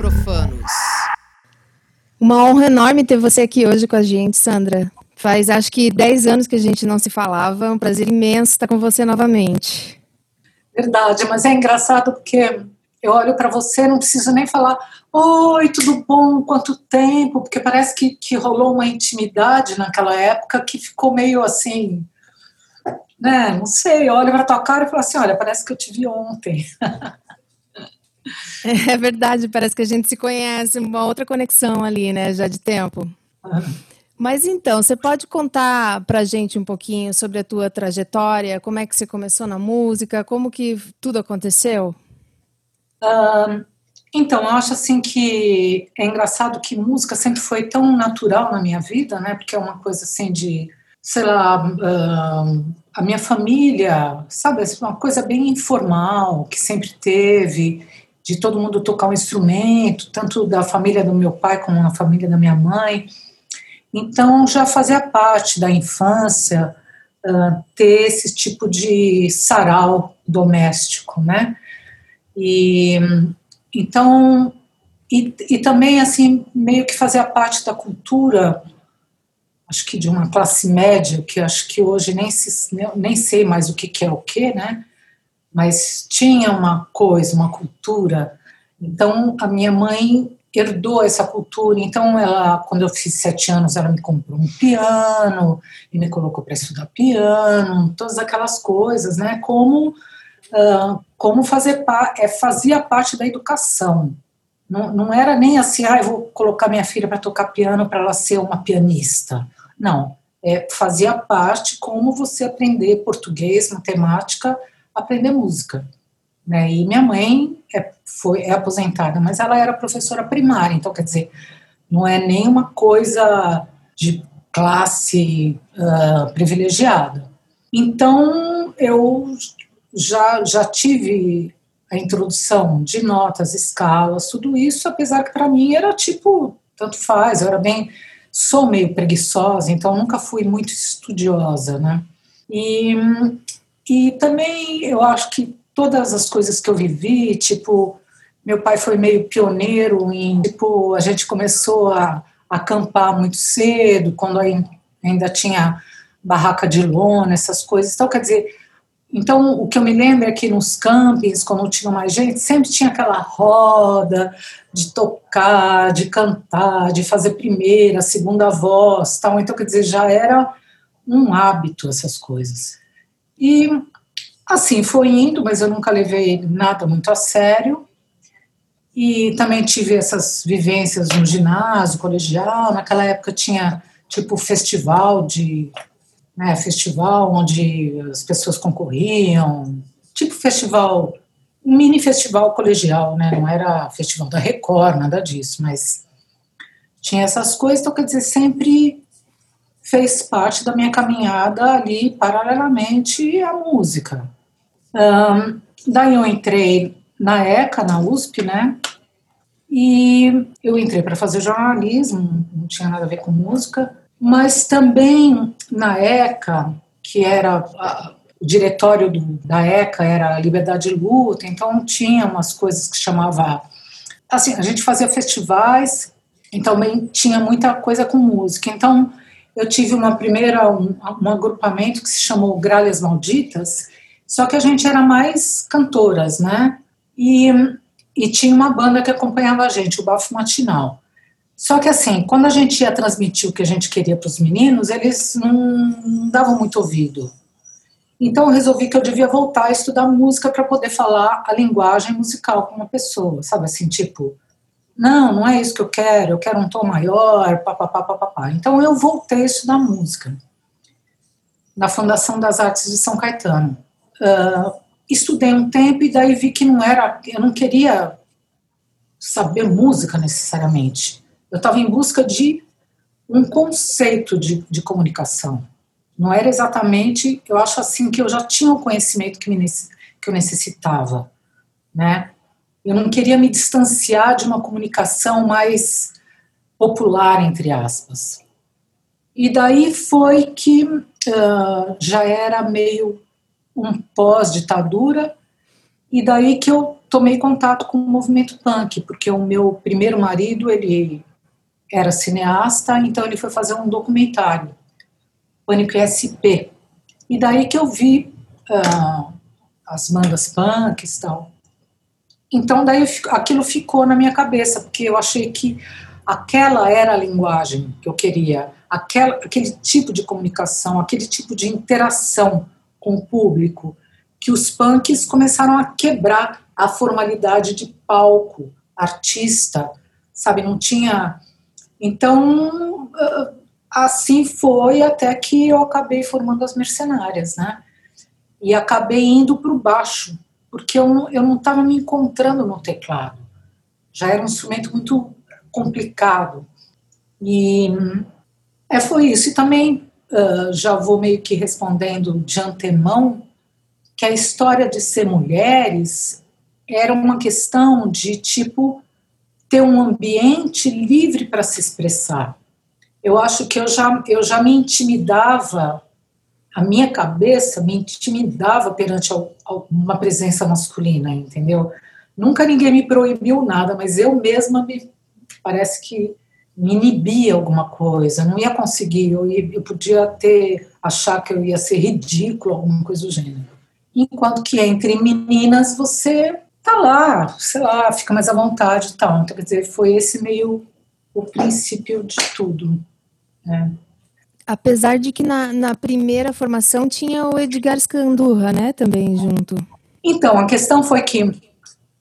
profanos. Uma honra enorme ter você aqui hoje com a gente, Sandra. Faz acho que 10 anos que a gente não se falava. É um prazer imenso estar com você novamente. Verdade, mas é engraçado porque eu olho para você, não preciso nem falar Oi, tudo bom? Quanto tempo? Porque parece que, que rolou uma intimidade naquela época que ficou meio assim, né? Não sei, olha para tua cara e fala assim: Olha, parece que eu te vi ontem. É verdade, parece que a gente se conhece, uma outra conexão ali, né, já de tempo. Mas então, você pode contar pra gente um pouquinho sobre a tua trajetória, como é que você começou na música, como que tudo aconteceu? Ahn, então, eu acho assim que é engraçado que música sempre foi tão natural na minha vida, né? Porque é uma coisa assim de, sei lá, ahn, a minha família, sabe, assim, uma coisa bem informal que sempre teve, de todo mundo tocar um instrumento, tanto da família do meu pai como na família da minha mãe. Então, já fazia parte da infância ah, ter esse tipo de sarau doméstico, né? E então e, e também assim meio que fazia parte da cultura, acho que de uma classe média que acho que hoje nem se, nem sei mais o que, que é o que, né? Mas tinha uma coisa, uma cultura. Então a minha mãe herdou essa cultura. Então, ela, quando eu fiz sete anos, ela me comprou um piano e me colocou para estudar piano, todas aquelas coisas, né? Como, ah, como fazer é, fazia parte da educação. Não, não era nem assim, ah, eu vou colocar minha filha para tocar piano para ela ser uma pianista. Não. É, fazia parte como você aprender português, matemática, aprender música. Né? E minha mãe é, foi, é aposentada, mas ela era professora primária, então quer dizer, não é nenhuma coisa de classe uh, privilegiada. Então eu já, já tive a introdução de notas, escalas, tudo isso, apesar que para mim era tipo, tanto faz, eu era bem, sou meio preguiçosa, então nunca fui muito estudiosa, né? E, e também eu acho que todas as coisas que eu vivi, tipo, meu pai foi meio pioneiro em, tipo, a gente começou a, acampar muito cedo, quando ainda tinha barraca de lona, essas coisas. Então, quer dizer, então o que eu me lembro é que nos campings, quando tinha mais gente, sempre tinha aquela roda de tocar, de cantar, de fazer primeira, segunda voz, tal. Então, quer dizer, já era um hábito essas coisas. E Assim, foi indo, mas eu nunca levei nada muito a sério. E também tive essas vivências no ginásio, colegial. Naquela época tinha tipo festival de né, festival onde as pessoas concorriam, tipo festival, mini festival colegial, né? Não era festival da Record, nada disso, mas tinha essas coisas. Então, quer dizer, sempre fez parte da minha caminhada ali paralelamente à música. Um, daí eu entrei na ECA, na USP, né? E eu entrei para fazer jornalismo, não tinha nada a ver com música, mas também na ECA, que era a, o diretório do, da ECA era Liberdade e Luta, então tinha umas coisas que chamava assim, a gente fazia festivais, então também tinha muita coisa com música. Então eu tive uma primeira um, um agrupamento que se chamou Gralhas Malditas, só que a gente era mais cantoras, né? E, e tinha uma banda que acompanhava a gente, o Bafo Matinal. Só que assim, quando a gente ia transmitir o que a gente queria para os meninos, eles não davam muito ouvido. Então eu resolvi que eu devia voltar a estudar música para poder falar a linguagem musical com uma pessoa, sabe assim, tipo, não, não é isso que eu quero, eu quero um tom maior, papapá, papapá. Então eu voltei a estudar música na Fundação das Artes de São Caetano. Uh, estudei um tempo e daí vi que não era, eu não queria saber música necessariamente. Eu estava em busca de um conceito de, de comunicação, Não era exatamente, eu acho assim que eu já tinha o conhecimento que, me, que eu necessitava, né? Eu não queria me distanciar de uma comunicação mais popular, entre aspas. E daí foi que uh, já era meio um pós-ditadura, e daí que eu tomei contato com o movimento punk, porque o meu primeiro marido, ele era cineasta, então ele foi fazer um documentário, Pânico SP. E daí que eu vi uh, as bandas punks e tal. Então daí aquilo ficou na minha cabeça, porque eu achei que aquela era a linguagem que eu queria, aquela, aquele tipo de comunicação, aquele tipo de interação com o público, que os punks começaram a quebrar a formalidade de palco, artista, sabe? Não tinha. Então, assim foi até que eu acabei formando as mercenárias, né? E acabei indo para o baixo, porque eu não estava me encontrando no teclado. Já era um instrumento muito complicado. E é, foi isso. E também uh, já vou meio que respondendo de antemão que a história de ser mulheres era uma questão de tipo ter um ambiente livre para se expressar. Eu acho que eu já, eu já me intimidava a minha cabeça me intimidava perante uma presença masculina, entendeu? Nunca ninguém me proibiu nada, mas eu mesma me parece que me inibia alguma coisa, não ia conseguir, eu, ia, eu podia ter achar que eu ia ser ridículo, alguma coisa do gênero. Enquanto que entre meninas você tá lá, sei lá, fica mais à vontade e tal. Então, quer dizer, foi esse meio o princípio de tudo. Né? Apesar de que na, na primeira formação tinha o Edgar Scandurra, né, também junto. Então, a questão foi que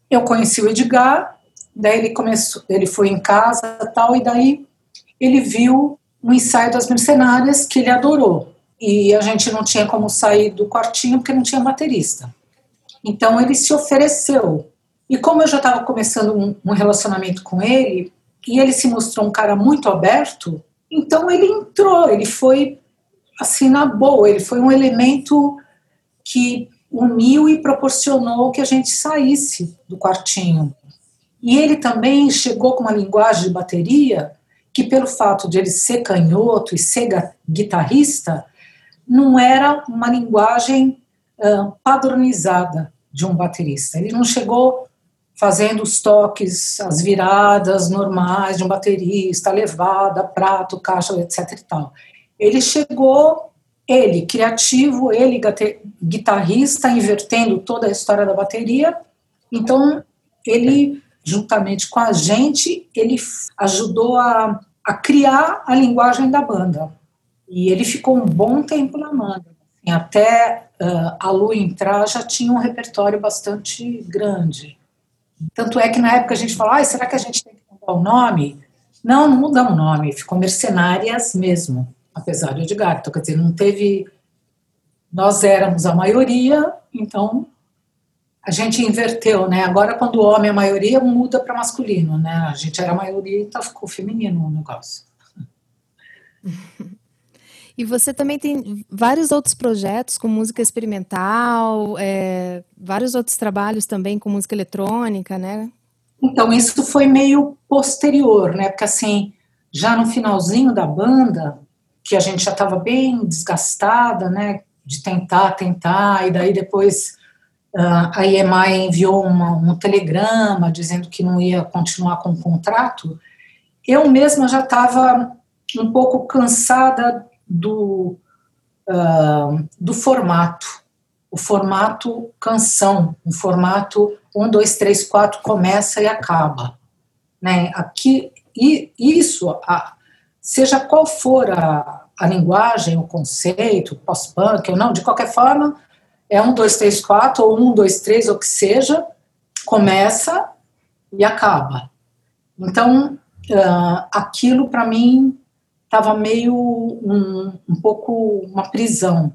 eu conheci o Edgar, daí ele começou, ele foi em casa tal, e daí ele viu um ensaio das mercenárias que ele adorou. E a gente não tinha como sair do quartinho porque não tinha baterista. Então ele se ofereceu. E como eu já estava começando um, um relacionamento com ele, e ele se mostrou um cara muito aberto, então ele entrou, ele foi assim na boa, ele foi um elemento que uniu e proporcionou que a gente saísse do quartinho. E ele também chegou com uma linguagem de bateria que, pelo fato de ele ser canhoto e ser guitarrista, não era uma linguagem uh, padronizada de um baterista. Ele não chegou fazendo os toques, as viradas normais de um baterista, levada, prato, caixa, etc. E tal. Ele chegou, ele criativo, ele guitarrista, invertendo toda a história da bateria. Então, ele, juntamente com a gente, ele ajudou a, a criar a linguagem da banda. E ele ficou um bom tempo na banda. Assim, até uh, a Lu entrar, já tinha um repertório bastante grande. Tanto é que na época a gente falou, ah, será que a gente tem que mudar o nome? Não, não mudamos o nome, ficou Mercenárias mesmo, apesar de Edgar. Então, quer dizer, não teve. Nós éramos a maioria, então a gente inverteu, né? Agora, quando o homem é a maioria, muda para masculino, né? A gente era a maioria, então ficou feminino o negócio. E você também tem vários outros projetos com música experimental, é, vários outros trabalhos também com música eletrônica, né? Então, isso foi meio posterior, né? Porque assim, já no finalzinho da banda, que a gente já estava bem desgastada, né? De tentar, tentar, e daí depois a EMI enviou uma, um telegrama dizendo que não ia continuar com o contrato. Eu mesma já estava um pouco cansada do, uh, do formato. O formato canção, o formato 1, 2, 3, 4 começa e acaba. Né? Aqui, e isso, a, seja qual for a, a linguagem, o conceito, pós-punk ou não, de qualquer forma, é 1, 2, 3, 4, ou 1, 2, 3, ou que seja, começa e acaba. Então, uh, aquilo para mim estava meio um, um pouco uma prisão.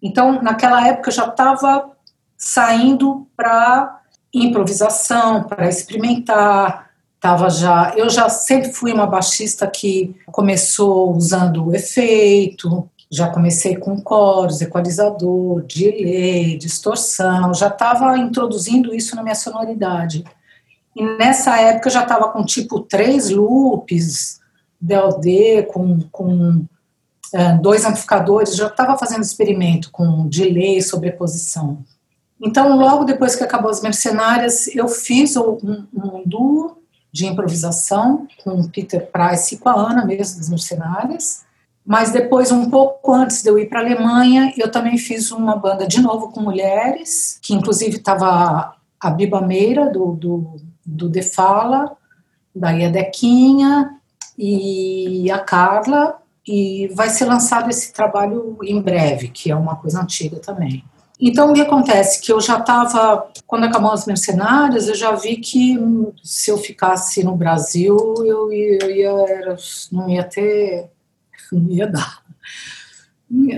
Então, naquela época, eu já estava saindo para improvisação, para experimentar. Tava já, eu já sempre fui uma baixista que começou usando efeito, Já comecei com coros, equalizador, delay, distorção, já estava introduzindo isso na minha sonoridade. E nessa época eu já estava com tipo três loops, DLD, com, com é, dois amplificadores, já estava fazendo experimento com delay, sobreposição. Então, logo depois que acabou as Mercenárias, eu fiz um, um duo de improvisação com o Peter Price e com a Ana mesmo, das Mercenárias. Mas depois, um pouco antes de eu ir para a Alemanha, eu também fiz uma banda de novo com mulheres, que inclusive estava a Biba Meira, do, do, do De Fala, daí a Dequinha e a Carla, e vai ser lançado esse trabalho em breve, que é uma coisa antiga também. Então, o que acontece? Que eu já estava, quando acabou as mercenárias, eu já vi que se eu ficasse no Brasil, eu ia, eu ia era, não ia ter, não ia dar.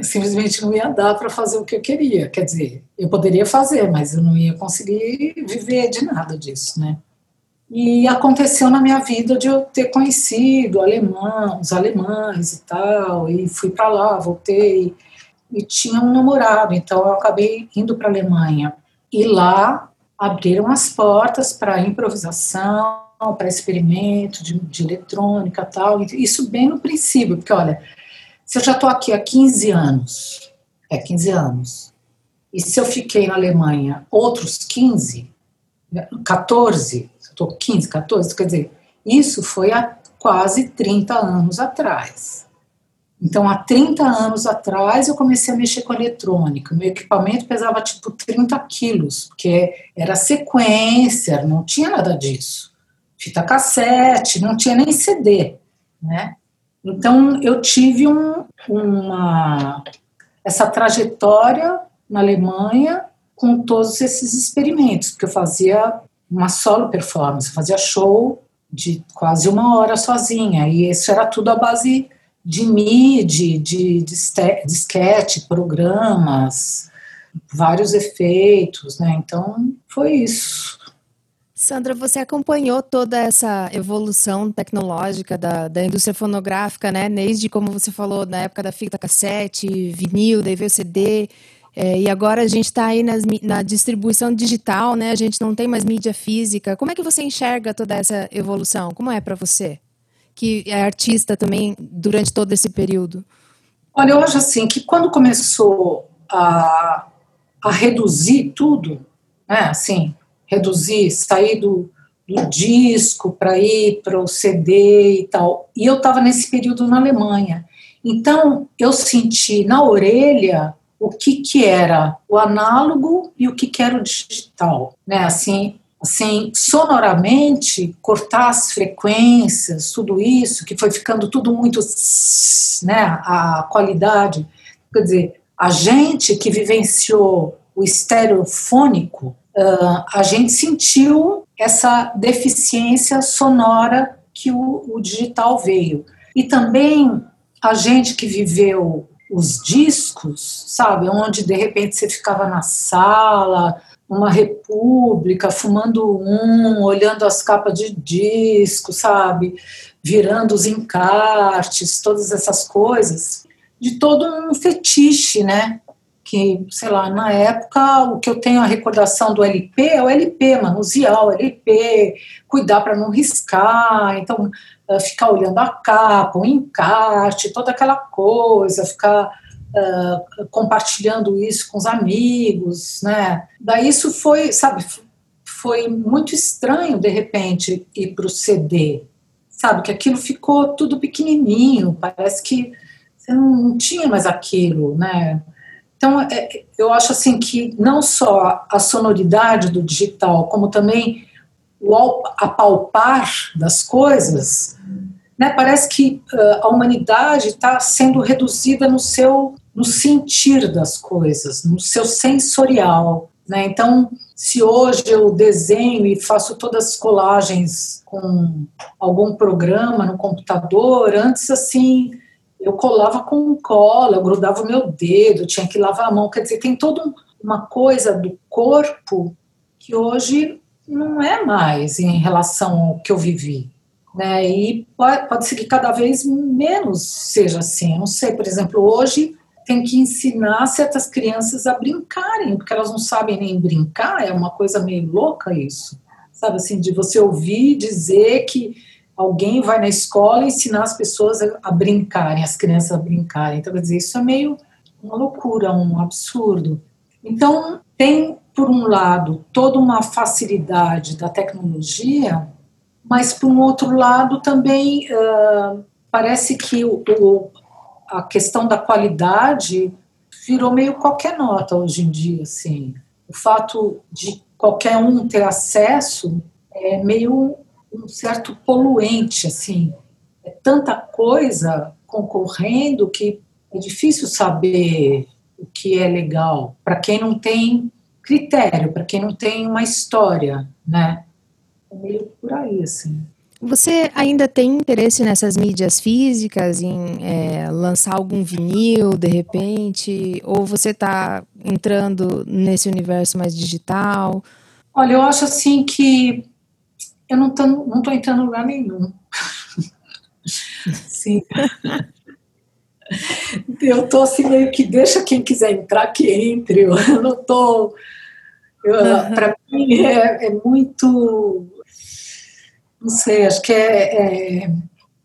Simplesmente não ia dar para fazer o que eu queria. Quer dizer, eu poderia fazer, mas eu não ia conseguir viver de nada disso, né? E aconteceu na minha vida de eu ter conhecido alemão, os alemães e tal, e fui para lá, voltei e tinha um namorado, então eu acabei indo para a Alemanha. E lá abriram as portas para improvisação, para experimento de, de eletrônica tal. Isso bem no princípio, porque olha, se eu já estou aqui há 15 anos, é 15 anos, e se eu fiquei na Alemanha outros 15, 14, estou 15, 14, quer dizer, isso foi há quase 30 anos atrás. Então, há 30 anos atrás, eu comecei a mexer com eletrônica. Meu equipamento pesava tipo 30 quilos, porque era sequência, não tinha nada disso. Fita cassete, não tinha nem CD, né? Então, eu tive um, uma, essa trajetória na Alemanha com todos esses experimentos, porque eu fazia uma solo performance, fazia show de quase uma hora sozinha, e isso era tudo à base de MIDI, de, disquete, programas, vários efeitos, né? Então, foi isso. Sandra, você acompanhou toda essa evolução tecnológica da, da indústria fonográfica, né? Desde, como você falou, na época da fita cassete, vinil, daí veio CD, é, e agora a gente está aí nas, na distribuição digital, né? A gente não tem mais mídia física. Como é que você enxerga toda essa evolução? Como é para você? que é artista também durante todo esse período? Olha, eu acho assim que quando começou a, a reduzir tudo, né, assim, reduzir, sair do, do disco para ir para o CD e tal, e eu estava nesse período na Alemanha. Então, eu senti na orelha o que, que era o análogo e o que, que era o digital, né? Assim, assim, sonoramente, cortar as frequências, tudo isso, que foi ficando tudo muito, né, a qualidade. Quer dizer, a gente que vivenciou o estereofônico, uh, a gente sentiu essa deficiência sonora que o, o digital veio. E também a gente que viveu os discos, sabe, onde de repente você ficava na sala, uma república, fumando um, olhando as capas de disco, sabe? Virando os encartes, todas essas coisas, de todo um fetiche, né? Que, sei lá, na época, o que eu tenho a recordação do LP é o LP, manusear o LP, cuidar para não riscar, então, eh, ficar olhando a capa, o encarte, toda aquela coisa, ficar uh, compartilhando isso com os amigos, né? Daí isso foi, sabe, foi muito estranho de repente ir para o CD, sabe, que aquilo ficou tudo pequenininho, parece que você não, tinha mais aquilo, né? Então, é, eu acho assim que não só a sonoridade do digital, como também o apalpar das coisas, né, parece que uh, a humanidade está sendo reduzida no seu no sentir das coisas, no seu sensorial. Né? Então, se hoje eu desenho e faço todas as colagens com algum programa no computador, antes assim eu colava com cola, eu grudava o meu dedo, tinha que lavar a mão. Quer dizer, tem toda uma coisa do corpo que hoje não é mais em relação ao que eu vivi. Né? E pode, ser que cada vez menos seja assim. Eu não sei, por exemplo, hoje tem que ensinar certas crianças a brincarem, porque elas não sabem nem brincar, é uma coisa meio louca isso. Sabe assim, de você ouvir dizer que alguém vai na escola ensinar as pessoas a, brincarem, as crianças a brincarem. Então, quer dizer, isso é meio uma loucura, um absurdo. Então, tem, por um lado, toda uma facilidade da tecnologia, mas, por um outro lado, também uh, parece que o, o, a questão da qualidade virou meio qualquer nota hoje em dia, assim. O fato de qualquer um ter acesso é meio um certo poluente, assim. É tanta coisa concorrendo que é difícil saber o que é legal para quem não tem critério, para quem não tem uma história, né? É meio por aí, assim. Você ainda tem interesse nessas mídias físicas, em é, lançar algum vinil de repente? Ou você está entrando nesse universo mais digital? Olha, eu acho assim que eu não estou não tô entrando em lugar nenhum. Sim. Eu estou assim meio que deixa quem quiser entrar que entre. Eu não estou. Para mim é, é muito não sei, acho que é, é,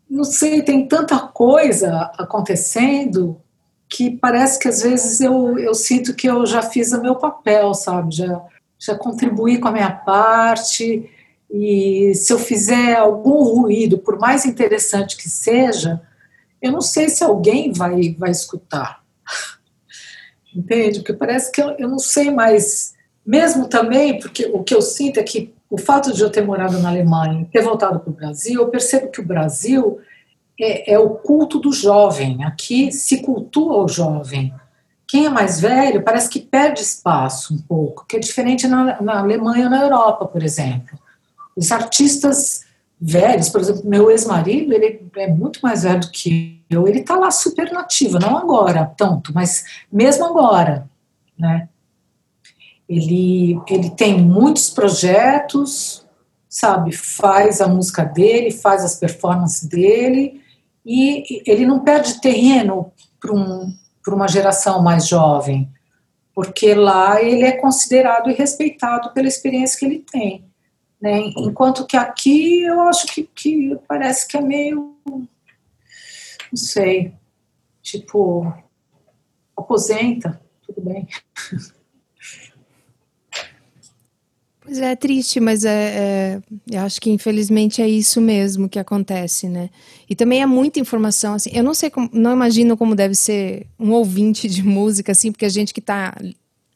Não sei, tem tanta coisa acontecendo que parece que às vezes eu, eu sinto que eu já fiz o meu papel, sabe? Já, já contribuí com a minha parte. E se eu fizer algum ruído, por mais interessante que seja, eu não sei se alguém vai, vai escutar. Entende? Porque parece que eu, eu não sei mais. Mesmo também, porque o que eu sinto é que o fato de eu ter morado na Alemanha e ter voltado para o Brasil, eu percebo que o Brasil é, é, o culto do jovem. Aqui se cultua o jovem. Quem é mais velho parece que perde espaço um pouco, que é diferente na, na Alemanha ou na Europa, por exemplo. Os artistas velhos, por exemplo, meu ex-marido, ele é muito mais velho do que eu, ele está lá super nativo, não agora tanto, mas mesmo agora, né? Ele, ele tem muitos projetos, sabe? Faz a música dele, faz as performances dele, e ele não perde terreno para um, uma geração mais jovem, porque lá ele é considerado e respeitado pela experiência que ele tem. Né? Enquanto que aqui eu acho que, que parece que é meio. Não sei. Tipo, aposenta, tudo bem. Pois é, é triste, mas é, é, eu acho que infelizmente é isso mesmo que acontece, né? E também é muita informação, assim, eu não sei, como, não imagino como deve ser um ouvinte de música, assim, porque a gente que está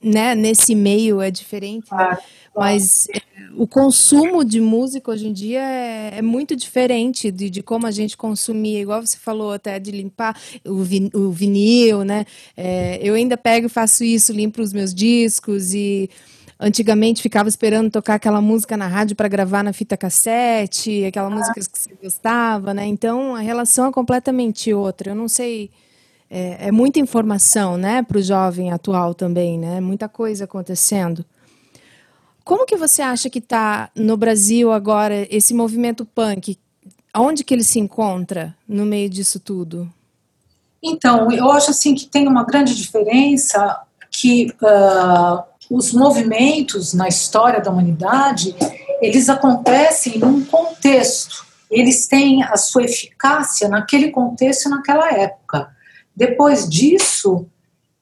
né, nesse meio é diferente, né? Mas é, o consumo de música hoje em dia é, é muito diferente de, de, como a gente consumia, igual você falou até de limpar o, vin, o vinil, né? É, eu ainda pego e faço isso, limpo os meus discos e Antigamente ficava esperando tocar aquela música na rádio para gravar na fita cassete, aquela ah. música que você gostava, né? Então a relação é completamente outra. Eu não sei. É, é muita informação, né, para o jovem atual também, né? Muita coisa acontecendo. Como que você acha que está no Brasil agora esse movimento punk? Onde que ele se encontra no meio disso tudo? Então, eu acho assim que tem uma grande diferença que uh, os movimentos na história da humanidade, eles acontecem num contexto. Eles têm a sua eficácia naquele contexto e naquela época. Depois disso,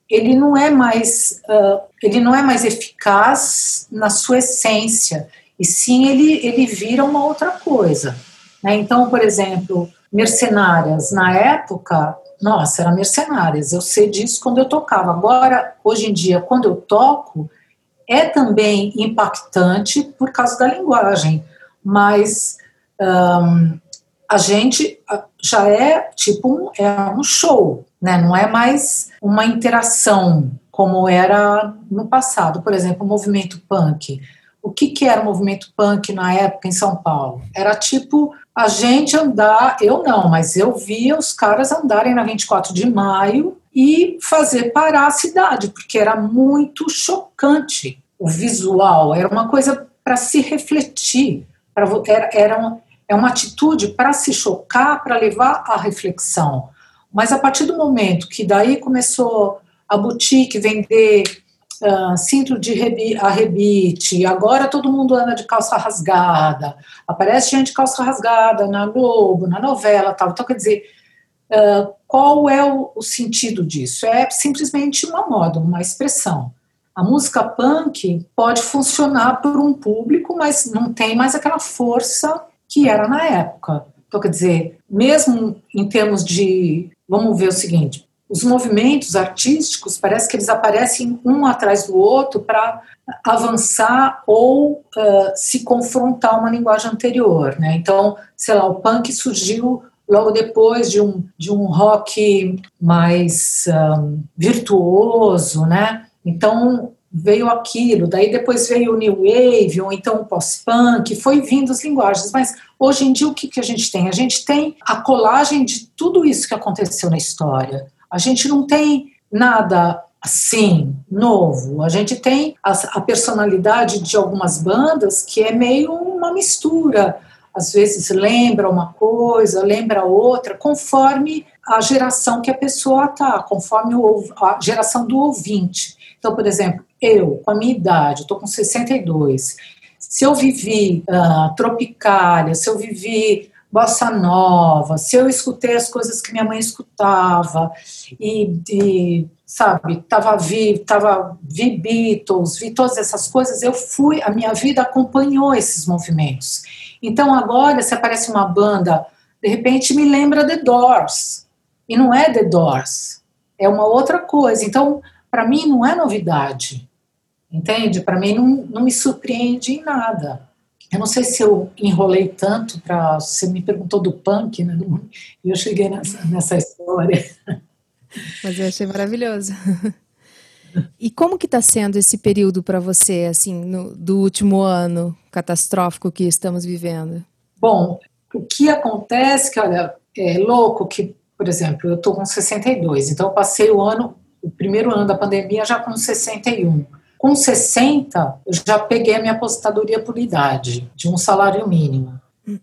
ele não é mais uh, ele não é mais eficaz na sua essência e sim ele ele vira uma outra coisa né? então por exemplo mercenárias. Na época nossa era mercenárias. Eu sei disso quando eu tocava. Agora hoje em dia quando eu toco é também impactante por causa da linguagem, mas um, a gente já é tipo um, é um show, né? não é mais uma interação como era no passado. Por exemplo, o movimento punk. O que, que era o movimento punk na época em São Paulo? Era tipo a gente andar, eu não, mas eu via os caras andarem na 24 de maio e fazer parar a cidade, porque era muito chocante o visual, era uma coisa para se refletir, pra, era, era é uma atitude para se chocar, para levar à reflexão. Mas a partir do momento que daí começou a boutique vender uh, cinto de arrebite, agora todo mundo anda de calça rasgada, aparece gente de calça rasgada na Globo, na novela tal. Então, quer dizer, uh, qual é o, o sentido disso? É simplesmente uma moda, uma expressão. A música punk pode funcionar por um público, mas não tem mais aquela força que era na época. Então, quer dizer, mesmo em termos de. Vamos ver o seguinte: os movimentos artísticos parece que eles aparecem um atrás do outro para avançar ou uh, se confrontar uma linguagem anterior, né? Então, sei lá, o punk surgiu logo depois de um, de um rock mais um, virtuoso, né? Então, veio aquilo, daí depois veio o New Wave, ou então o Post-Punk, foi vindo as linguagens, mas hoje em dia o que, que a gente tem? A gente tem a colagem de tudo isso que aconteceu na história. A gente não tem nada assim, novo. A gente tem a, a personalidade de algumas bandas que é meio uma mistura. Às vezes lembra uma coisa, lembra outra, conforme a geração que a pessoa está, conforme a geração do ouvinte. Então, por exemplo, eu, com a minha idade, estou com 62, se eu vivi uh, Tropicália, se eu vivi bossa nova, se eu escutei as coisas que minha mãe escutava e, e sabe, tava vi, tava vi Beatles, vi todas essas coisas, eu fui, a minha vida acompanhou esses movimentos. Então agora se aparece uma banda, de repente me lembra The Doors. E não é The Doors, é uma outra coisa. Então, para mim não é novidade. Entende? Para mim não, não me surpreende em nada. Eu não sei se eu enrolei tanto para. Você me perguntou do punk, né? E eu cheguei nessa, nessa história. Mas eu achei maravilhoso. E como que está sendo esse período para você, assim, no, do último ano catastrófico que estamos vivendo? Bom, o que acontece, que olha, é louco que, por exemplo, eu estou com 62, então eu passei o ano, o primeiro ano da pandemia já com 61. Com 60, eu já peguei a minha aposentadoria por idade, de um salário mínimo.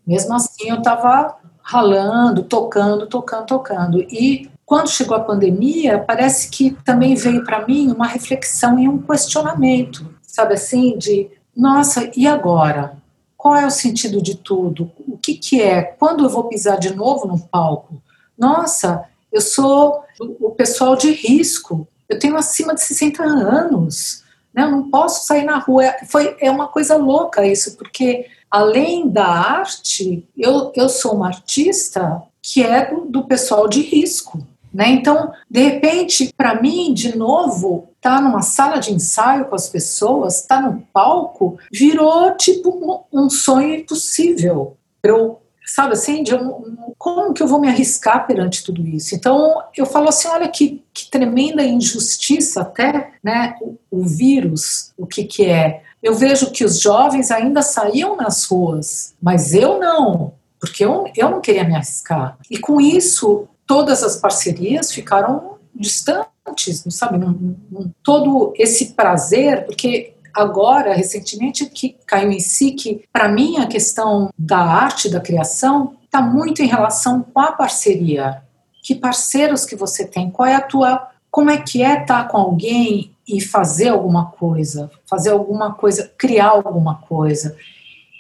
Mesmo assim, eu estava ralando, tocando, tocando, tocando. E quando chegou a pandemia, parece que também veio para mim uma reflexão e um questionamento, sabe assim, de nossa, e agora? Qual é o sentido de tudo? O que, que é? Quando eu vou pisar de novo no palco? Nossa, eu sou o pessoal de risco, eu tenho acima de 60 anos né? Eu não posso sair na rua. Foi, é uma coisa louca isso, porque além da arte, eu, eu sou uma artista que é do, do pessoal de risco. Né? Então, de repente, para mim, de novo, tá numa sala de ensaio com as pessoas, tá no palco, virou tipo um, um sonho impossível. Eu sabe assim, de um, como que eu vou me arriscar perante tudo isso? Então, eu falo assim, olha que, que tremenda injustiça até, né, o, o vírus, o que que é? Eu vejo que os jovens ainda saíam nas ruas, mas eu não, porque eu, eu não queria me arriscar. E com isso, todas as parcerias ficaram distantes, não sabe? Não, não, todo esse prazer, porque agora, recentemente, que caiu em si que, para mim, a questão da arte, da criação, está muito em relação com a parceria. Que parceiros que você tem? Qual é a tua. Como é que é estar tá com alguém e fazer alguma coisa? Fazer alguma coisa, criar alguma coisa.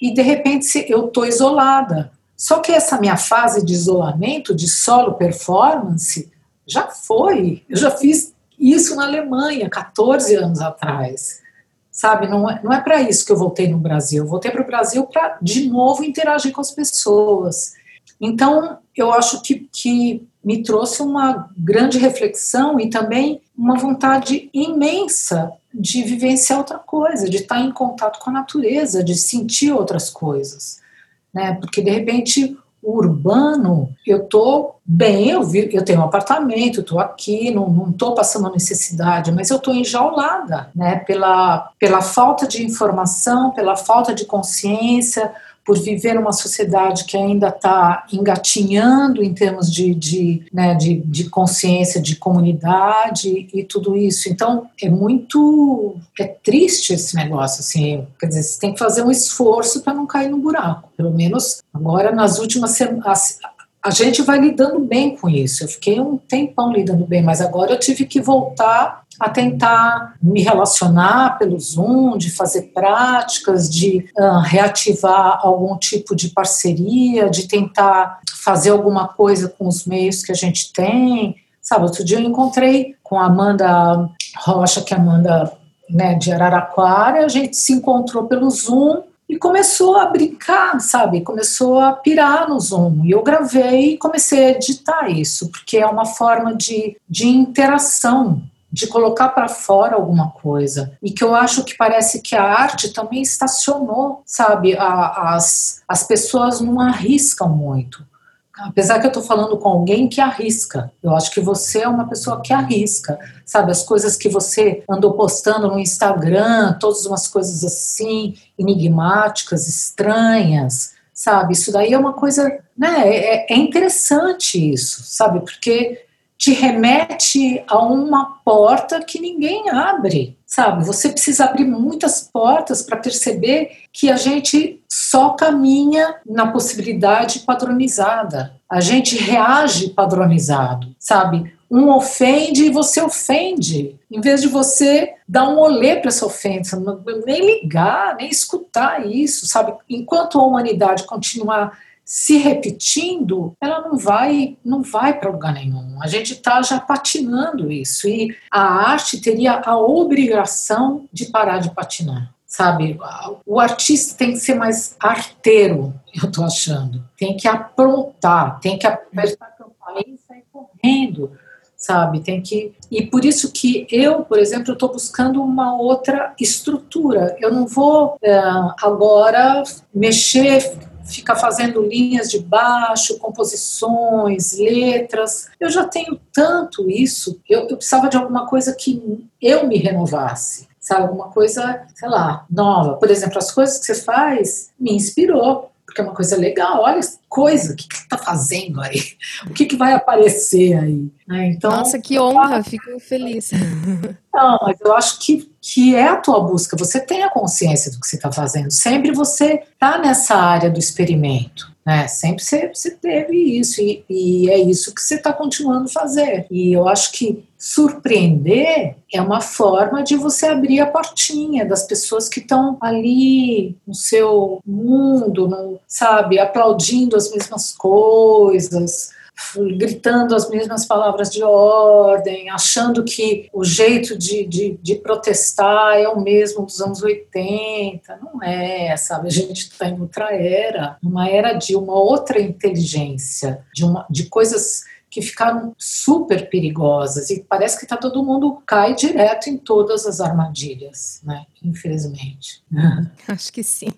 E de repente eu estou isolada. Só que essa minha fase de isolamento, de solo performance, já foi. Eu já fiz isso na Alemanha, 14 anos atrás sabe? Não é, não é para isso que eu voltei no Brasil. Eu voltei para o Brasil para, de novo, interagir com as pessoas. Então, eu acho que, que me trouxe uma grande reflexão e também uma vontade imensa de vivenciar outra coisa, de estar em contato com a natureza, de sentir outras coisas. Né? Porque, de repente, urbano, eu estou bem, eu, vi, eu tenho um apartamento, estou aqui, não estou passando necessidade, mas eu estou enjaulada, né, pela, pela falta de informação, pela falta de consciência, por viver numa sociedade que ainda está engatinhando em termos de, de, né, de, de, consciência, de comunidade e tudo isso. Então, é muito. É triste esse negócio, assim. Quer dizer, você tem que fazer um esforço para não cair no buraco. Pelo menos agora, nas últimas semanas. a gente vai lidando bem com isso. Eu fiquei um tempão lidando bem, mas agora eu tive que voltar a tentar me relacionar pelo Zoom, de fazer práticas, de uh, reativar algum tipo de parceria, de tentar fazer alguma coisa com os meios que a gente tem. Sabe, outro dia eu encontrei com a Amanda Rocha, que é Amanda né, de Araraquara, a gente se encontrou pelo Zoom e começou a brincar, sabe? Começou a pirar no Zoom. E eu gravei e comecei a editar isso, porque é uma forma de, de interação de colocar para fora alguma coisa. E que eu acho que parece que a arte também estacionou, sabe? A, as, as pessoas não arriscam muito. Apesar que eu estou falando com alguém que arrisca. Eu acho que você é uma pessoa que arrisca. Sabe, as coisas que você andou postando no Instagram, todas umas coisas assim, enigmáticas, estranhas, sabe? Isso daí é uma coisa, né? É, é interessante isso, sabe? Porque te remete a uma porta que ninguém abre, sabe? Você precisa abrir muitas portas para perceber que a gente só caminha na possibilidade padronizada. A gente reage padronizado, sabe? Um ofende e você ofende. Em vez de você dar um olê para essa ofensa, nem ligar, nem escutar isso, sabe? Enquanto a humanidade continuar se repetindo, ela não vai, não vai para lugar nenhum. A gente está já patinando isso e a arte teria a obrigação de parar de patinar. Sabe, o artista tem que ser mais arteiro, eu estou achando. Tem que aprontar, tem que apertar a campainha e sair correndo sabe? Tem que e por isso que eu, por exemplo, estou buscando uma outra estrutura. Eu não vou é, agora mexer fica fazendo linhas de baixo, composições, letras. Eu já tenho tanto isso, eu, eu precisava de alguma coisa que eu me renovasse sabe, alguma coisa, sei lá, nova. Por exemplo, as coisas que você faz me inspirou, porque é uma coisa legal. Olha, coisa, o que que tá fazendo aí? O que que vai aparecer aí? Né? Então, Nossa, que honra, fico feliz. Não, mas eu acho que, que é a tua busca. Você tem a consciência do que você está fazendo. Sempre você está nessa área do experimento. Né? Sempre você, você teve isso, e, e é isso que você está continuando a fazer. E eu acho que surpreender é uma forma de você abrir a portinha das pessoas que estão ali no seu mundo, no, sabe, aplaudindo as mesmas coisas, gritando as mesmas palavras de ordem, achando que o jeito de, de, de, protestar é o mesmo dos anos 80. Não é, sabe? A gente está em outra era, uma era de uma outra inteligência, de, uma, de coisas que ficaram super perigosas e parece que tá todo mundo cai direto em todas as armadilhas, né? Infelizmente. Acho que sim.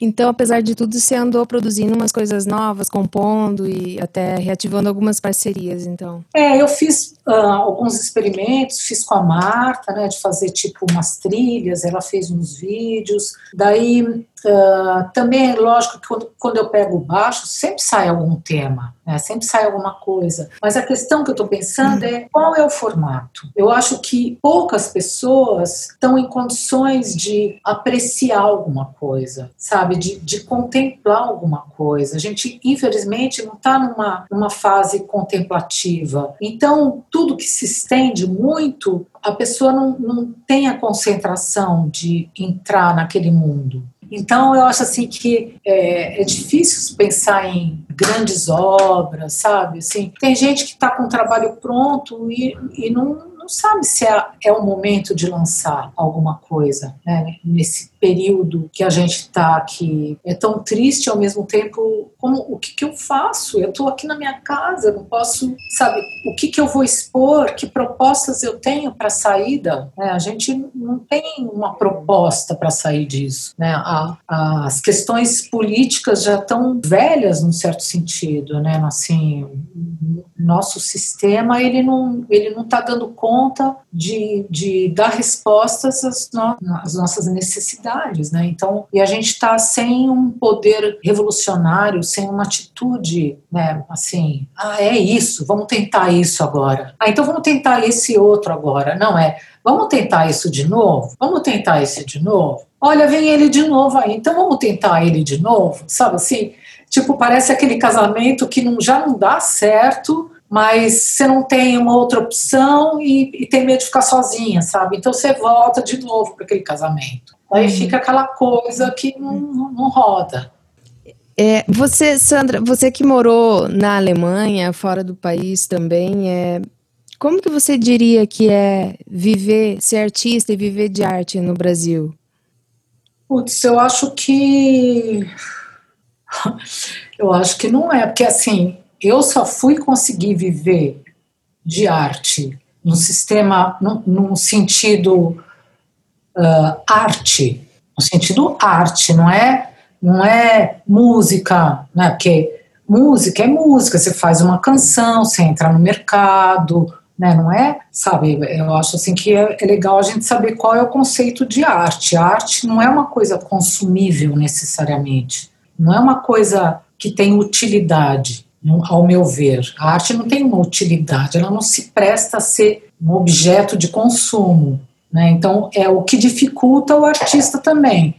Então, apesar de tudo, você andou produzindo umas coisas novas, compondo e até reativando algumas parcerias, então. É, eu fiz uh, alguns experimentos, fiz com a Marta, né, de fazer tipo umas trilhas, ela fez uns vídeos. Daí, uh, também, lógico que quando, quando eu pego o baixo, sempre sai algum tema né? sempre sai alguma coisa. Mas a questão que eu estou pensando é qual é o formato. Eu acho que poucas pessoas estão em condições de apreciar alguma coisa, sabe? De, de contemplar alguma coisa. A gente, infelizmente, não está numa, numa fase contemplativa. Então, tudo que se estende muito, a pessoa não, não tem a concentração de entrar naquele mundo. Então, eu acho assim que é, é difícil pensar em grandes obras, sabe? Assim, tem gente que está com o trabalho pronto e, e não, não sabe se é, é o momento de lançar alguma coisa né, nesse período que a gente está aqui. É tão triste ao mesmo tempo como o que, que eu faço? Eu estou aqui na minha casa, não posso, sabe, o que, que eu vou expor, que propostas eu tenho para saída? É, a gente não tem uma proposta para sair disso. Né? A, a, as questões políticas já estão velhas num certo sentido, né? Assim, nosso sistema ele não ele não está dando conta de, de dar respostas às, no, às nossas necessidades né? Então, e a gente está sem um poder revolucionário, sem uma atitude, né? Assim, ah, é isso, vamos tentar isso agora. Ah, então vamos tentar esse outro agora. Não é, vamos tentar isso de novo? Vamos tentar esse de novo? Olha, vem ele de novo aí, então vamos tentar ele de novo, sabe assim? Tipo, parece aquele casamento que não, já não dá certo, mas você não tem uma outra opção e, e, tem medo de ficar sozinha, sabe? Então você volta de novo para aquele casamento. Aí uhum. fica aquela coisa que não, não, roda. É, você, Sandra, você que morou na Alemanha, fora do país também, é, como que você diria que é viver, ser artista e viver de arte no Brasil? Putz, eu acho que. Eu acho que não é, porque assim, eu só fui conseguir viver de arte no sistema, no, no sentido uh, arte, no sentido arte, não é, não é música, né? Porque música é música, você faz uma canção, você entra no mercado, né? Não é, sabe? Eu acho assim que é, é legal a gente saber qual é o conceito de arte. A arte não é uma coisa consumível necessariamente, não é uma coisa que tem utilidade ao meu ver. A arte não tem uma utilidade, ela não se presta a ser um objeto de consumo. Né? Então, é o que dificulta o artista também.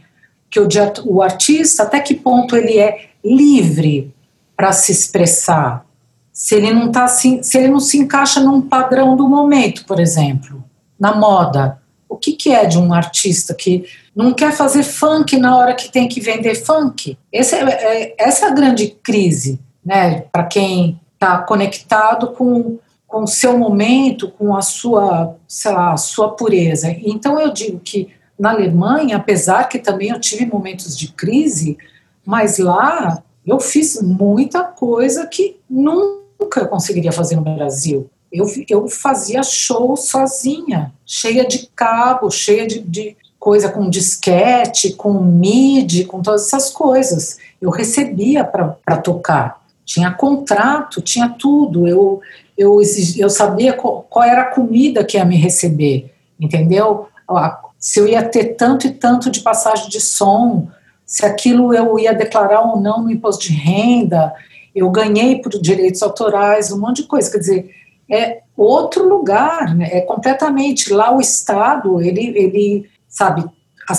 Que o, o artista, até que ponto ele é livre para se expressar? Se ele não tá assim, se ele não se encaixa num padrão do momento, por exemplo, na moda. O que, que é de um artista que não quer fazer funk na hora que tem que vender funk? Esse é, é, essa é a grande crise né? Para quem está conectado com com o seu momento, com a sua, sei lá, sua pureza. Então eu digo que na Alemanha, apesar que também eu tive momentos de crise, mas lá eu fiz muita coisa que nunca conseguiria fazer no Brasil. Eu, eu fazia show sozinha, cheia de cabo, cheia de, de coisa com disquete, com MIDI, com todas essas coisas. Eu recebia para tocar tinha contrato, tinha tudo. Eu, eu, eu sabia qual, qual, era a comida que ia me receber, entendeu? Se eu ia ter tanto e tanto de passagem de som, se aquilo eu ia declarar ou não no imposto de renda, eu ganhei por direitos autorais, um monte de coisa. Quer dizer, é outro lugar, né? é completamente. Lá o Estado, ele, ele sabe,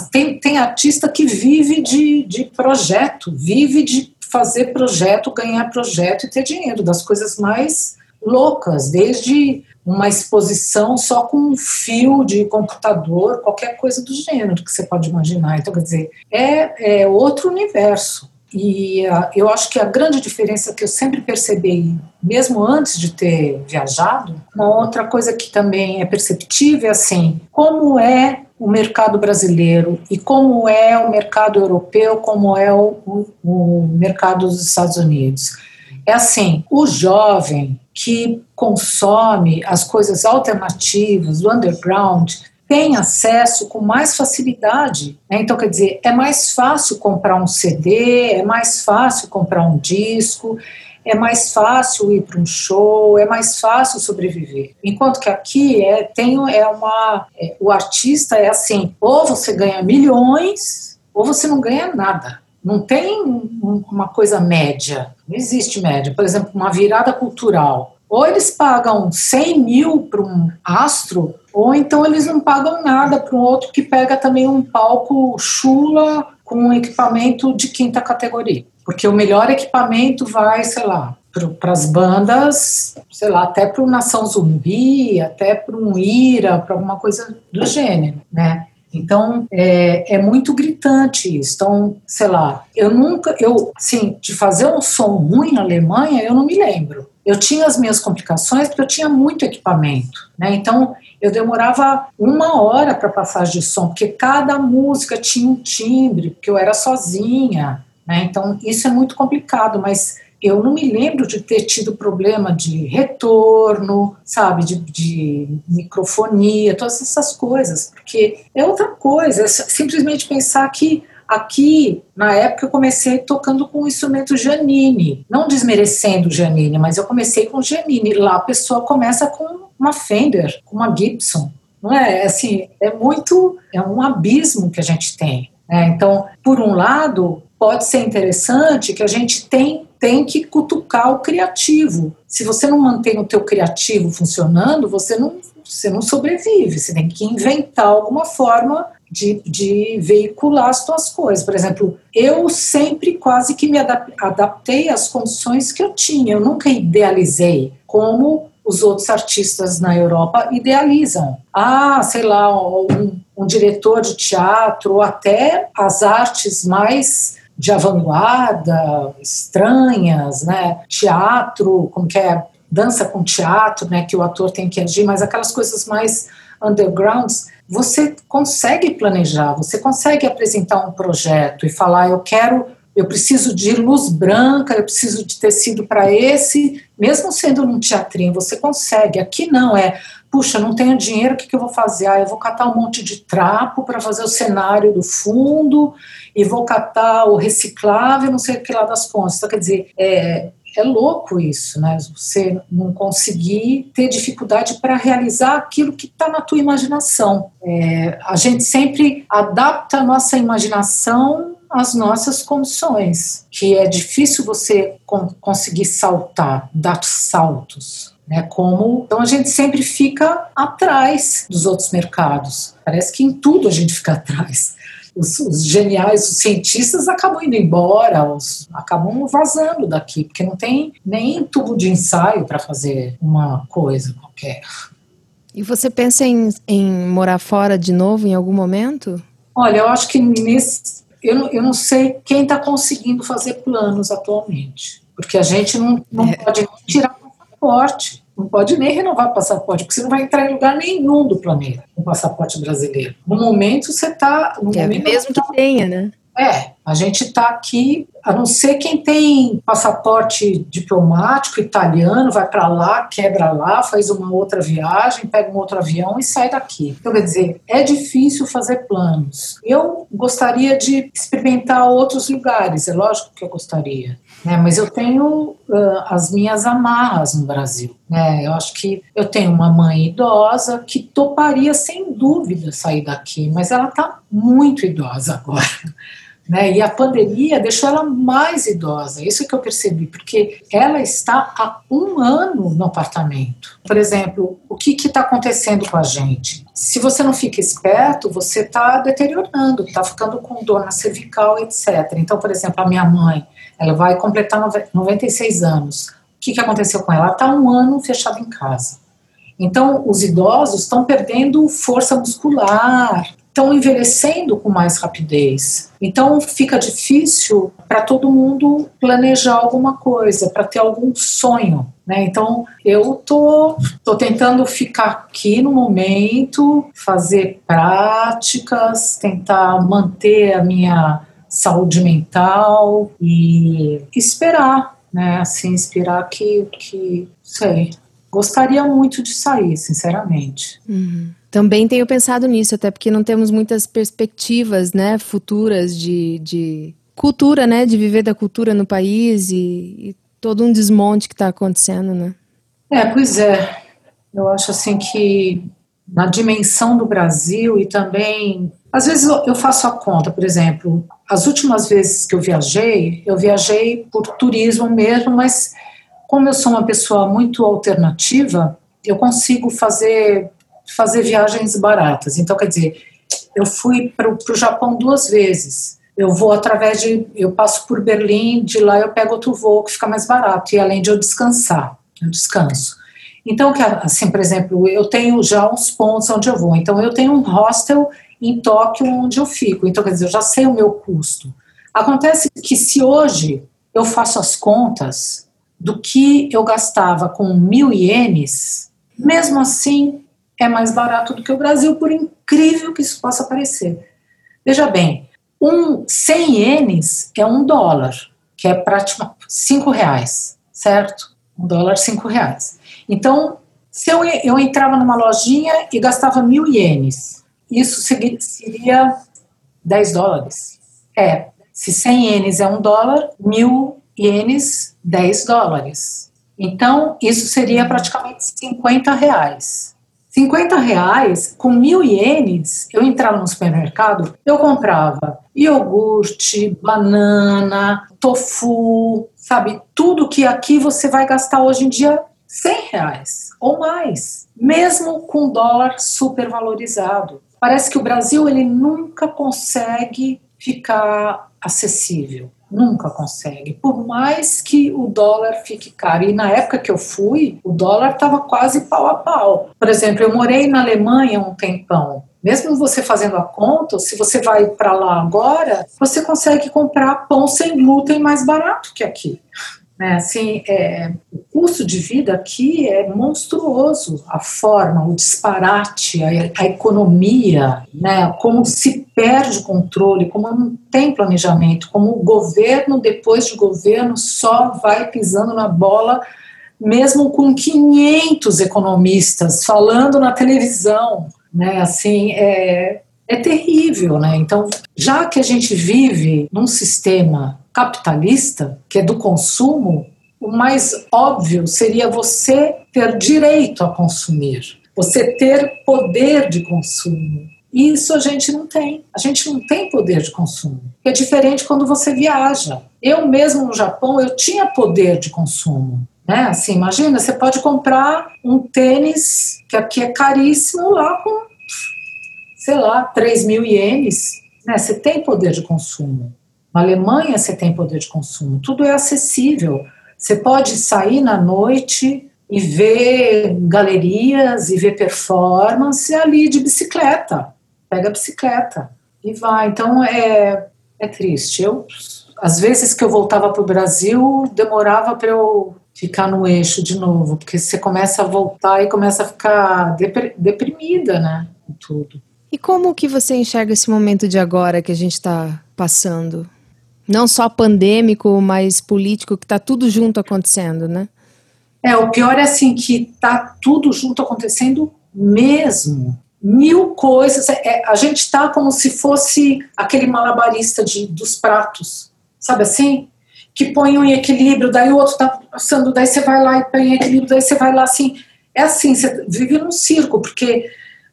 tem, tem artista que vive de, de projeto, vive de fazer projeto, ganhar projeto e ter dinheiro, das coisas mais loucas, desde uma exposição só com um fio de computador, qualquer coisa do gênero que você pode imaginar. Então, quer dizer, é, é outro universo. E uh, eu acho que a grande diferença que eu sempre percebi, mesmo antes de ter viajado, uma outra coisa que também é perceptível é assim, como é o mercado brasileiro e como é o mercado europeu, como é o, o, mercado dos Estados Unidos. É assim, o jovem que consome as coisas alternativas, do underground, tem acesso com mais facilidade. Né? Então, quer dizer, é mais fácil comprar um CD, é mais fácil comprar um disco, é mais fácil ir para um show, é mais fácil sobreviver. Enquanto que aqui é, tem, é uma. É, o artista é assim: ou você ganha milhões, ou você não ganha nada. Não tem um, uma coisa média, não existe média. Por exemplo, uma virada cultural. Ou eles pagam 100 mil para um astro, ou então eles não pagam nada para um outro que pega também um palco chula com um equipamento de quinta categoria. Porque o melhor equipamento vai, sei lá, para as bandas, sei lá, até para o Nação Zumbi, até para um Ira, para alguma coisa do gênero, né? Então, é, é muito gritante isso. Então, sei lá, eu nunca, eu, assim, de fazer um som ruim na Alemanha, eu não me lembro. Eu tinha as minhas complicações porque eu tinha muito equipamento, né? Então, eu demorava uma hora para passagem de som, porque cada música tinha um timbre, porque eu era sozinha, né? Então, isso é muito complicado, mas eu não me lembro de ter tido problema de retorno, sabe, de, de, microfonia, todas essas coisas, porque é outra coisa, é simplesmente pensar que aqui, na época, eu comecei tocando com o instrumento Janine, não desmerecendo o Janine, mas eu comecei com o Janine, lá a pessoa começa com uma Fender, uma Gibson, não é? Assim, é muito, é um abismo que a gente tem. É, então, por um lado, pode ser interessante que a gente tem, tem que cutucar o criativo. Se você não mantém o teu criativo funcionando, você não, você não sobrevive. Você tem que inventar alguma forma de, de veicular as tuas coisas. Por exemplo, eu sempre quase que me adaptei às condições que eu tinha. Eu nunca idealizei como os outros artistas na Europa idealizam. Ah, sei lá, um, um diretor de teatro, ou até as artes mais de vanguarda, estranhas, né? Teatro, como que é, dança com teatro, né? Que o ator tem que agir, mas aquelas coisas mais undergrounds, você consegue planejar, você consegue apresentar um projeto e falar, eu quero eu preciso de luz branca, eu preciso de tecido para esse, mesmo sendo num teatrinho, você consegue. Aqui não, é, puxa, não tenho dinheiro, o que, que eu vou fazer? Ah, eu vou catar um monte de trapo para fazer o cenário do fundo, e vou catar o reciclável, não sei o que lá das pontas. Então, quer dizer, é, é louco isso, né? Você não conseguir ter dificuldade para realizar aquilo que está na tua imaginação. É, a gente sempre adapta a nossa imaginação às nossas condições, que é difícil você conseguir saltar, dar saltos. Né, como então a gente sempre fica atrás dos outros mercados. Parece que em tudo a gente fica atrás os, os, geniais, os cientistas acabam indo embora, os, acabam vazando daqui, porque não tem nem tubo de ensaio para fazer uma coisa qualquer. E você pensa em, em morar fora de novo em algum momento? Olha, eu acho que nesse. Eu não, eu não sei quem está conseguindo fazer planos atualmente, porque a gente não, não é. pode tirar o passaporte. Não pode nem renovar o passaporte, porque você não vai entrar em lugar nenhum do planeta com o passaporte brasileiro. No momento você está. É, mesmo que tenha, né? É, a gente está aqui, a não ser quem tem passaporte diplomático italiano, vai para lá, quebra lá, faz uma outra viagem, pega um outro avião e sai daqui. Então, quer dizer, é difícil fazer planos. Eu gostaria de experimentar outros lugares, é lógico que eu gostaria. Né, mas eu tenho uh, as minhas amarras no Brasil. Né? Eu acho que eu tenho uma mãe idosa que toparia sem dúvida sair daqui, mas ela está muito idosa agora. Né? E a pandemia deixou ela mais idosa, isso que eu percebi, porque ela está há um ano no apartamento. Por exemplo, o que está acontecendo com a gente? Se você não fica esperto, você está deteriorando, está ficando com dor na cervical, etc. Então, por exemplo, a minha mãe, ela vai completar 96 anos. O que, que aconteceu com ela? Ela está um ano fechada em casa. Então, os idosos estão perdendo força muscular, estão envelhecendo com mais rapidez. Então fica difícil para todo mundo planejar alguma coisa, para ter algum sonho. Né? Então eu tô, tô tentando ficar aqui no momento, fazer práticas, tentar manter a minha saúde mental e esperar, né? Assim, esperar que, que sei, gostaria muito de sair, sinceramente. Uhum. Também tenho pensado nisso, até porque não temos muitas perspectivas, né, futuras de, de cultura, né, de viver da cultura no país e, e todo um desmonte que está acontecendo, né? É, pois é. Eu acho assim que na dimensão do Brasil e também às vezes eu faço a conta, por exemplo, as últimas vezes que eu viajei, eu viajei por turismo mesmo, mas como eu sou uma pessoa muito alternativa, eu consigo fazer fazer viagens baratas. Então, quer dizer, eu fui para o Japão duas vezes. Eu vou através de. Eu passo por Berlim, de lá eu pego outro voo que fica mais barato, e além de eu descansar, eu descanso. Então, assim, por exemplo, eu tenho já uns pontos onde eu vou. Então, eu tenho um hostel em Tóquio onde eu fico. Então, quer dizer, eu já sei o meu custo. Acontece que se hoje eu faço as contas do que eu gastava com mil ienes, mesmo assim é mais barato do que o Brasil, por incrível que isso possa parecer. Veja bem, um 100 ienes é um dólar, que é praticamente 5 reais, certo? Um dólar, 5 reais. Então, se eu, eu entrava numa lojinha e gastava mil ienes, isso seria 10 dólares. É, se 100 ienes é um dólar, mil ienes, 10 dólares. Então, isso seria praticamente 50 reais 50 reais, com mil ienes, eu entrava no supermercado, eu comprava iogurte, banana, tofu, sabe? Tudo que aqui você vai gastar hoje em dia 100 reais ou mais, mesmo com dólar super valorizado. Parece que o Brasil ele nunca consegue ficar acessível. Nunca consegue. Por mais que o dólar fique caro. E na época que eu fui, o dólar estava quase pau a pau. Por exemplo, eu morei na Alemanha um tempão. Mesmo você fazendo a conta, se você vai para lá agora, você consegue comprar pão sem glúten mais barato que aqui. Né? Assim, é, o custo de vida aqui é monstruoso. A forma, o disparate, a, a economia, né? como se perde o controle, como não tem planejamento, como o governo, depois de governo, só vai pisando na bola, mesmo com 500 economistas falando na televisão. Né? Assim, é, é terrível, né? Então, já que a gente vive num sistema capitalista, que é do consumo, o mais óbvio seria você ter direito a consumir, você ter poder de consumo. Isso a gente não tem. A gente não tem poder de consumo. É diferente quando você viaja. Eu mesmo no Japão, eu tinha poder de consumo. Né? Assim, imagina, você pode comprar um tênis que aqui é caríssimo lá com, sei lá, 3 mil ienes. Né? Você tem poder de consumo. Na Alemanha você tem poder de consumo, tudo é acessível. Você pode sair na noite e ver galerias e ver performance ali de bicicleta. Pega a bicicleta e vai. Então é, é triste. Eu, às vezes que eu voltava para o Brasil, demorava para eu ficar no eixo de novo, porque você começa a voltar e começa a ficar deprimida, né? Tudo. E como que você enxerga esse momento de agora que a gente está passando? Não só pandêmico, mas político, que está tudo junto acontecendo, né? É, o pior é assim que está tudo junto acontecendo mesmo. Mil coisas. É, é a gente está como se fosse aquele malabarista de, dos pratos, sabe assim? Que põe um em equilíbrio, daí o outro está passando, daí você vai lá e põe em equilíbrio, daí você vai lá assim. É assim, você vive num circo, porque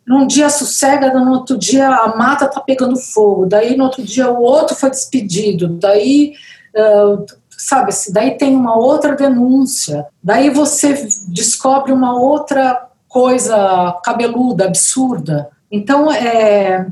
num dia sossega, no outro dia a mata está pegando fogo, daí no outro dia o outro foi despedido, daí, uh, sabe, daí tem uma outra denúncia, daí você descobre uma outra coisa cabeluda, absurda. Então, é,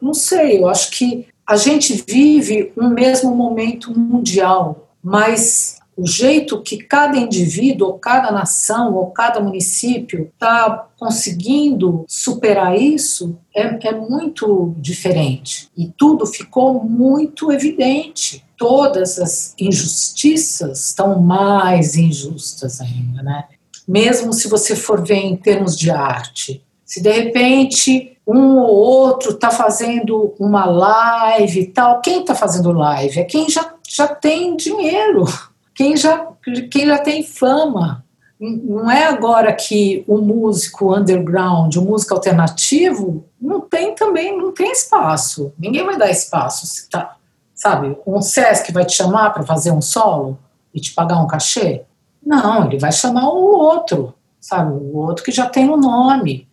não sei, eu acho que a gente vive um mesmo momento mundial, mas o jeito que cada indivíduo, ou cada nação, ou cada município está conseguindo superar isso é, é muito diferente. E tudo ficou muito evidente. Todas as injustiças estão mais injustas ainda, né? Mesmo se você for ver em termos de arte. Se de repente um ou outro está fazendo uma live e tal, quem está fazendo live? É quem já, já tem dinheiro quem já, quem já tem fama. Não é agora que o músico underground, o músico alternativo, não tem também, não tem espaço. Ninguém vai dar espaço. Tá, sabe, um Sesc vai te chamar para fazer um solo e te pagar um cachê? Não, ele vai chamar o outro, sabe, o outro que já tem um nome.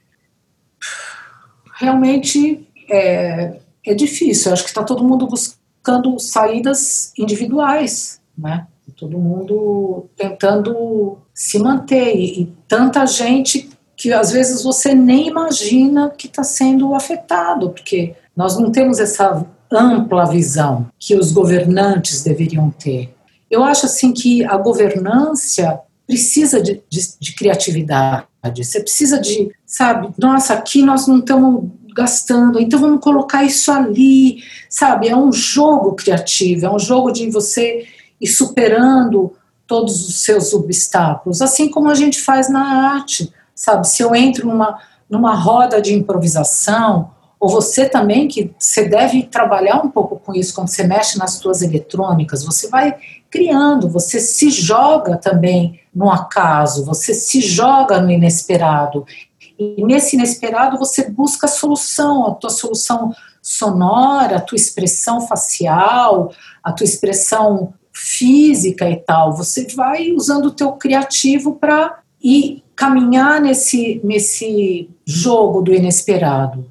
Realmente é, é difícil. Eu acho que está todo mundo buscando saídas individuais, né? Todo mundo tentando se manter e, e tanta gente que às vezes você nem imagina que está sendo afetado, porque nós não temos essa ampla visão que os governantes deveriam ter. Eu acho assim que a governância precisa de, de, de criatividade, você precisa de, sabe, nossa, aqui nós não estamos gastando, então vamos colocar isso ali, sabe? É um jogo criativo, é um jogo de você e superando todos os seus obstáculos, assim como a gente faz na arte, sabe? Se eu entro numa, numa roda de improvisação, ou você também, que você deve trabalhar um pouco com isso quando você mexe nas suas eletrônicas, você vai criando, você se joga também no acaso, você se joga no inesperado. E nesse inesperado você busca a solução, a tua solução sonora, a tua expressão facial, a tua expressão física e tal. Você vai usando o teu criativo para ir caminhar nesse, nesse jogo do inesperado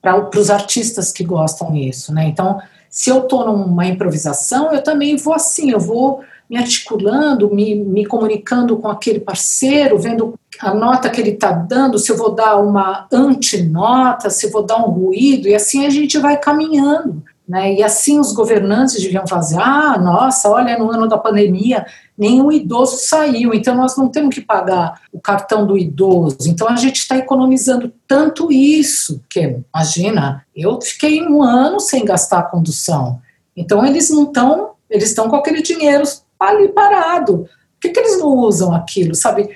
para os artistas que gostam disso, né? Então, se eu estou numa improvisação, eu também vou assim, eu vou me articulando, me, me comunicando com aquele parceiro, vendo a nota que ele está dando, se eu vou dar uma antinota, se eu vou dar um ruído, e assim a gente vai caminhando. Né? E assim os governantes deviam fazer: ah, nossa, olha, no ano da pandemia, nenhum idoso saiu, então nós não temos que pagar o cartão do idoso. Então a gente está economizando tanto isso, que imagina, eu fiquei um ano sem gastar a condução. Então eles não estão, eles estão com aquele dinheiro ali parado. Por que, que eles não usam aquilo, sabe?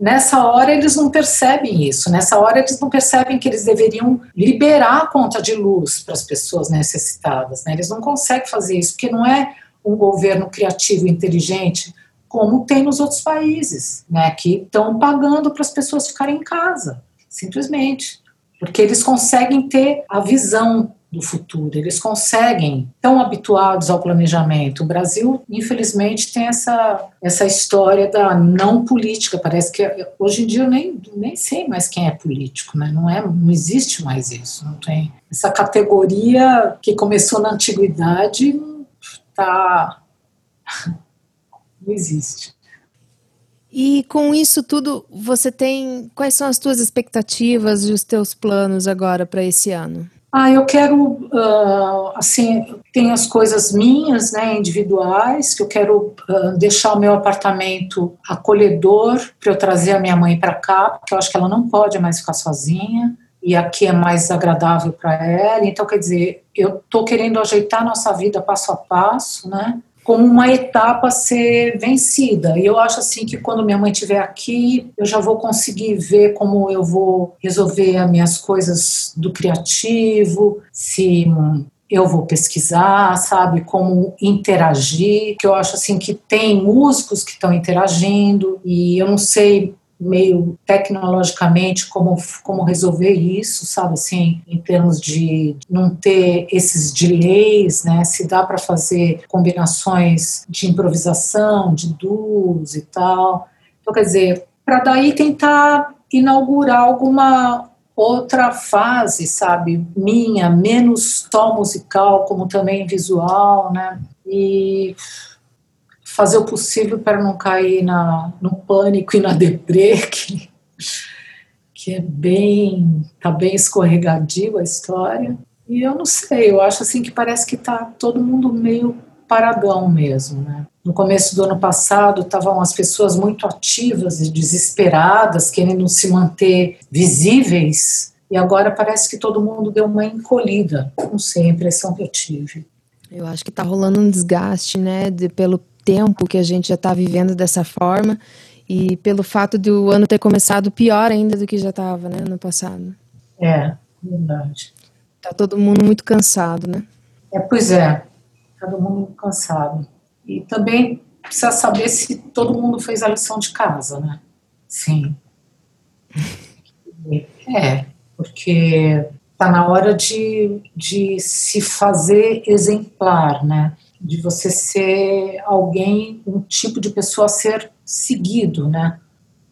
Nessa hora eles não percebem isso, nessa hora eles não percebem que eles deveriam liberar a conta de luz para as pessoas necessitadas, né? Eles não conseguem fazer isso porque não é um governo criativo e inteligente como tem nos outros países, né? Que estão pagando para as pessoas ficarem em casa, simplesmente, porque eles conseguem ter a visão do futuro. Eles conseguem, tão habituados ao planejamento. O Brasil, infelizmente, tem essa, essa história da não política. Parece que hoje em dia eu nem, nem sei mais quem é político, né? não, é, não existe mais isso. Não tem essa categoria que começou na antiguidade, tá, não existe. E com isso tudo, você tem quais são as tuas expectativas e os teus planos agora para esse ano? Ah, eu quero, uh, assim, tem as coisas minhas, né, individuais, que eu quero uh, deixar o meu apartamento acolhedor para eu trazer a minha mãe para cá, porque eu acho que ela não pode mais ficar sozinha e aqui é mais agradável para ela. Então, quer dizer, eu estou querendo ajeitar nossa vida passo a passo, né? Como uma etapa a ser vencida. E eu acho assim que quando minha mãe estiver aqui, eu já vou conseguir ver como eu vou resolver as minhas coisas do criativo, se eu vou pesquisar, sabe, como interagir, que eu acho assim que tem músicos que estão interagindo e eu não sei meio tecnologicamente como, como resolver isso, sabe assim, em termos de não ter esses delays, né? Se dá para fazer combinações de improvisação, de duos e tal. Então, quer dizer, para daí tentar inaugurar alguma outra fase, sabe, minha, menos só musical, como também visual, né? E fazer o possível para não cair na, no pânico e na deprê, que, que é bem, tá bem escorregadio a história. E eu não sei, eu acho assim que parece que tá todo mundo meio paradão mesmo, né? No começo do ano passado, estavam as pessoas muito ativas e desesperadas, querendo se manter visíveis, e agora parece que todo mundo deu uma encolhida. Não sei, a impressão que eu tive. Eu acho que está rolando um desgaste, né, de, pelo tempo que a gente já está vivendo dessa forma e pelo fato do ano ter começado pior ainda do que já estava, né, no passado. É, verdade. Tá todo mundo muito cansado, né? É, pois é, todo mundo cansado. E também precisa saber se todo mundo fez a lição de casa, né? Sim. É, porque tá na hora de, de se fazer exemplar, né? De você ser alguém, um tipo de pessoa a ser seguido, né?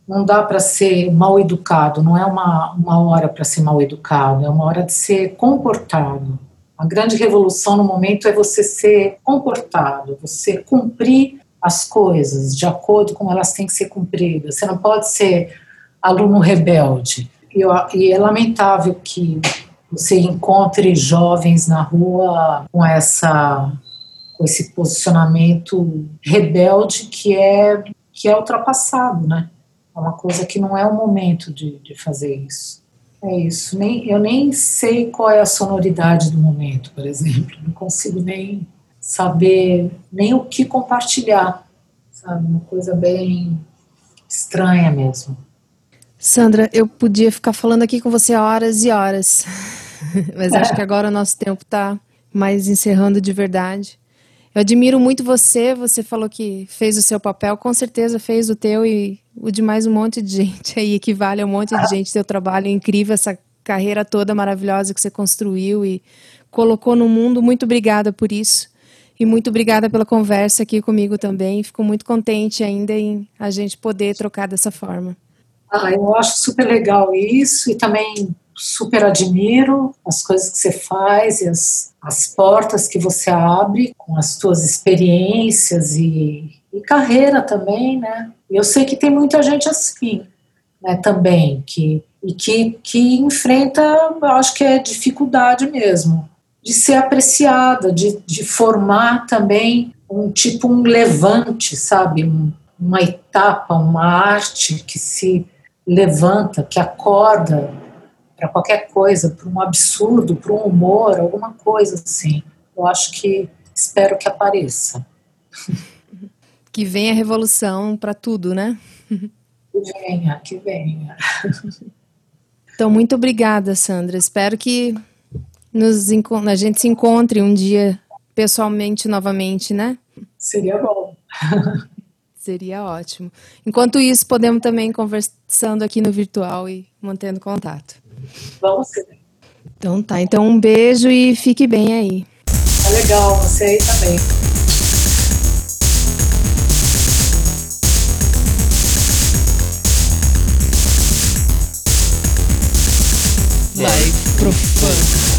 Não dá para ser mal educado, não é uma, uma hora para ser mal educado, é uma hora de ser comportado. A grande revolução no momento é você ser comportado, você cumprir as coisas de acordo com elas têm que ser cumpridas. Você não pode ser aluno rebelde. E, e é lamentável que você encontre jovens na rua com essa com esse posicionamento rebelde que é que é ultrapassado, né? É uma coisa que não é o momento de, de fazer isso. É isso. Nem, eu nem sei qual é a sonoridade do momento, por exemplo. Não consigo nem saber nem o que compartilhar, sabe? Uma coisa bem estranha mesmo. Sandra, eu podia ficar falando aqui com você horas e horas, mas acho que agora o nosso tempo está mais encerrando de verdade. Eu admiro muito você. Você falou que fez o seu papel, com certeza fez o teu e o de mais um monte de gente aí, equivale a um monte de gente. Seu trabalho é incrível, essa carreira toda maravilhosa que você construiu e colocou no mundo. Muito obrigada por isso. E muito obrigada pela conversa aqui comigo também. Fico muito contente ainda em a gente poder trocar dessa forma. Ah, eu acho super legal isso e também super admiro as coisas que você faz e as, as portas que você abre com as suas experiências e, e carreira também, né? Eu sei que tem muita gente assim, né, também, que, e que, que enfrenta, acho que é dificuldade mesmo, de ser apreciada, de, de formar também um tipo um levante, sabe? Um, uma etapa, uma arte que se levanta, que acorda para qualquer coisa, para um absurdo, para um humor, alguma coisa assim. Eu acho que espero que apareça. Que venha a revolução para tudo, né? Que venha, que venha. Então, muito obrigada, Sandra. Espero que nos, a gente se encontre um dia pessoalmente novamente, né? Seria bom. Seria ótimo. Enquanto isso, podemos também conversando aqui no virtual e mantendo contato. Vamos sim. Então tá. Então um beijo e fique bem aí. Tá legal, você aí também. Live Profano. Diálogos